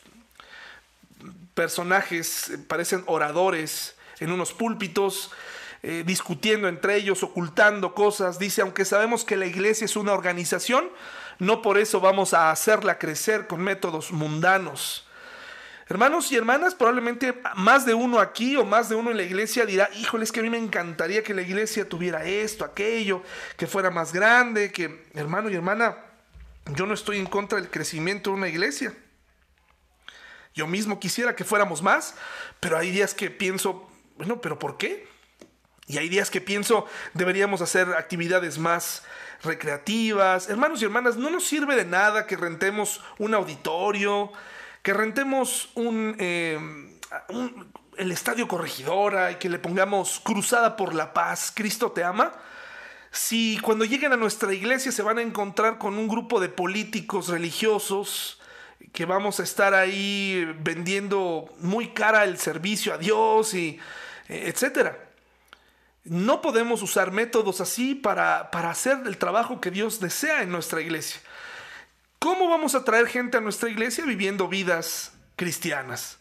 personajes, parecen oradores en unos púlpitos, eh, discutiendo entre ellos, ocultando cosas. Dice, aunque sabemos que la iglesia es una organización, no por eso vamos a hacerla crecer con métodos mundanos. Hermanos y hermanas, probablemente más de uno aquí o más de uno en la iglesia dirá, híjole, es que a mí me encantaría que la iglesia tuviera esto, aquello, que fuera más grande, que hermano y hermana, yo no estoy en contra del crecimiento de una iglesia. Yo mismo quisiera que fuéramos más, pero hay días que pienso, bueno, pero ¿por qué? Y hay días que pienso, deberíamos hacer actividades más recreativas. Hermanos y hermanas, no nos sirve de nada que rentemos un auditorio, que rentemos eh, un, el estadio corregidora y que le pongamos cruzada por la paz, Cristo te ama, si cuando lleguen a nuestra iglesia se van a encontrar con un grupo de políticos religiosos que vamos a estar ahí vendiendo muy cara el servicio a Dios y eh, etcétera. No podemos usar métodos así para, para hacer el trabajo que Dios desea en nuestra iglesia. ¿Cómo vamos a traer gente a nuestra iglesia viviendo vidas cristianas?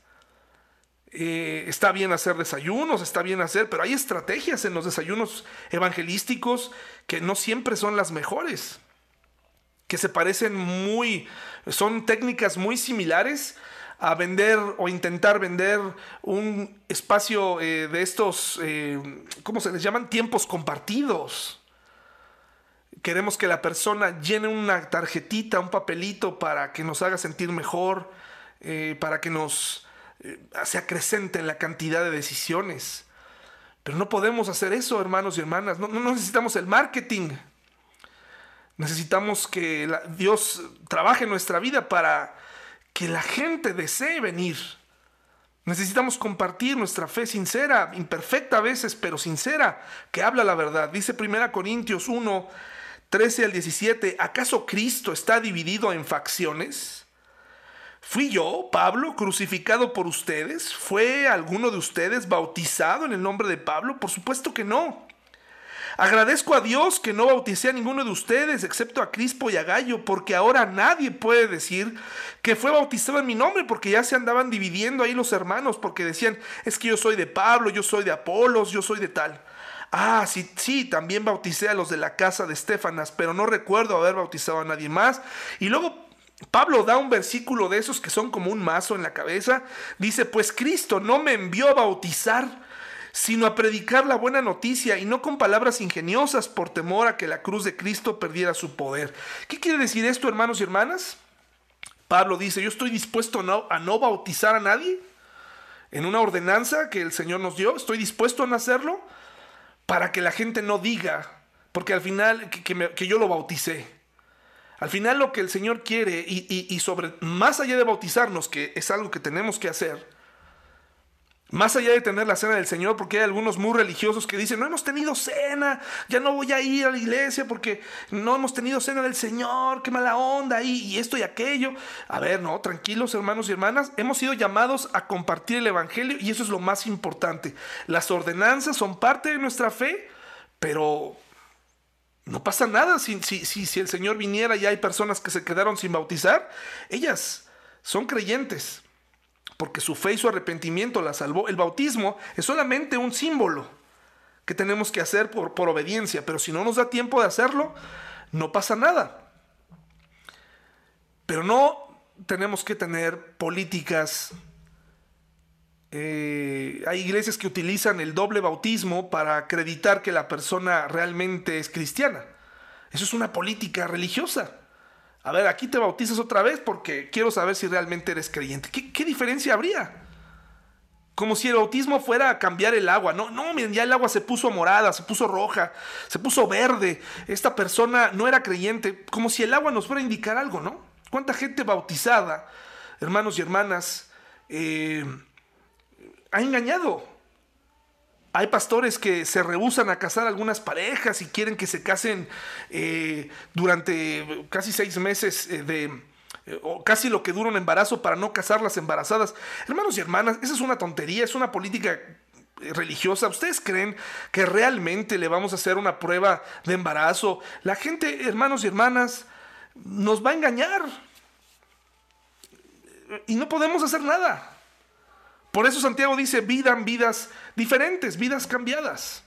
Eh, está bien hacer desayunos, está bien hacer, pero hay estrategias en los desayunos evangelísticos que no siempre son las mejores, que se parecen muy, son técnicas muy similares a vender o intentar vender un espacio eh, de estos, eh, ¿cómo se les llaman? Tiempos compartidos queremos que la persona llene una tarjetita, un papelito para que nos haga sentir mejor, eh, para que nos se acrecente en la cantidad de decisiones. Pero no podemos hacer eso, hermanos y hermanas. No, necesitamos el marketing. Necesitamos que Dios trabaje en nuestra vida para que la gente desee venir. Necesitamos compartir nuestra fe sincera, imperfecta a veces, pero sincera, que habla la verdad. Dice 1 Corintios 1, 13 al 17, ¿acaso Cristo está dividido en facciones? ¿Fui yo, Pablo, crucificado por ustedes? ¿Fue alguno de ustedes bautizado en el nombre de Pablo? Por supuesto que no. Agradezco a Dios que no bauticé a ninguno de ustedes, excepto a Crispo y a Gallo, porque ahora nadie puede decir que fue bautizado en mi nombre, porque ya se andaban dividiendo ahí los hermanos, porque decían, es que yo soy de Pablo, yo soy de Apolos, yo soy de tal. Ah, sí, sí, también bauticé a los de la casa de Estefanas, pero no recuerdo haber bautizado a nadie más. Y luego Pablo da un versículo de esos que son como un mazo en la cabeza. Dice, pues Cristo no me envió a bautizar, sino a predicar la buena noticia y no con palabras ingeniosas por temor a que la cruz de Cristo perdiera su poder. ¿Qué quiere decir esto, hermanos y hermanas? Pablo dice, yo estoy dispuesto a no bautizar a nadie en una ordenanza que el Señor nos dio, estoy dispuesto a hacerlo para que la gente no diga, porque al final que, yo lo bauticé. Al final lo que el Señor quiere y, y sobre, más allá de bautizarnos, que es algo que tenemos que hacer, más allá de tener la cena del Señor, porque hay algunos muy religiosos que dicen, no hemos tenido cena, ya no voy a ir a la iglesia porque no hemos tenido cena del Señor, qué mala onda, y, esto y aquello. A ver, no, tranquilos hermanos y hermanas, hemos sido llamados a compartir el Evangelio y eso es lo más importante. Las ordenanzas son parte de nuestra fe, pero no pasa nada si, si, si el Señor viniera y hay personas que se quedaron sin bautizar, ellas son creyentes porque su fe y su arrepentimiento la salvó. El bautismo es solamente un símbolo que tenemos que hacer por, por obediencia, pero si no nos da tiempo de hacerlo, no pasa nada. Pero no tenemos que tener políticas. Eh, hay iglesias que utilizan el doble bautismo para acreditar que la persona realmente es cristiana. Eso es una política religiosa a ver, aquí te bautizas otra vez porque quiero saber si realmente eres creyente. ¿Qué, diferencia habría? Como si el bautismo fuera a cambiar el agua. No, no, miren, ya el agua se puso morada, se puso roja, se puso verde. Esta persona no era creyente. Como si el agua nos fuera a indicar algo, ¿no? ¿Cuánta gente bautizada, hermanos y hermanas, eh, ha engañado? Hay pastores que se rehusan a casar algunas parejas y quieren que se casen eh, durante casi seis meses eh, de, eh, o casi lo que dura un embarazo para no casarlas embarazadas. Hermanos y hermanas, esa es una tontería, es una política religiosa. ¿Ustedes creen que realmente le vamos a hacer una prueba de embarazo? La gente, hermanos y hermanas, nos va a engañar. Y no podemos hacer nada. Por eso Santiago dice, vidan vidas diferentes, vidas cambiadas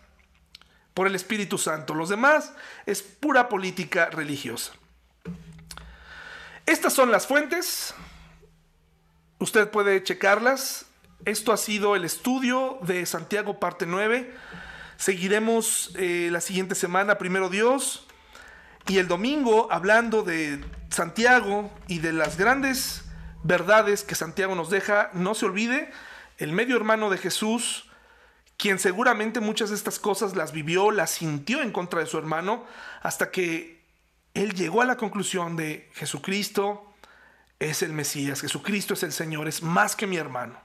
por el Espíritu Santo. Los demás es pura política religiosa. Estas son las fuentes. Usted puede checarlas. Esto ha sido el estudio de Santiago parte 9. Seguiremos eh, la siguiente semana, primero Dios. Y el domingo hablando de Santiago y de las grandes verdades que Santiago nos deja. No se olvide el medio hermano de Jesús, quien seguramente muchas de estas cosas las vivió, las sintió en contra de su hermano, hasta que él llegó a la conclusión de Jesucristo es el Mesías, Jesucristo es el Señor, es más que mi hermano.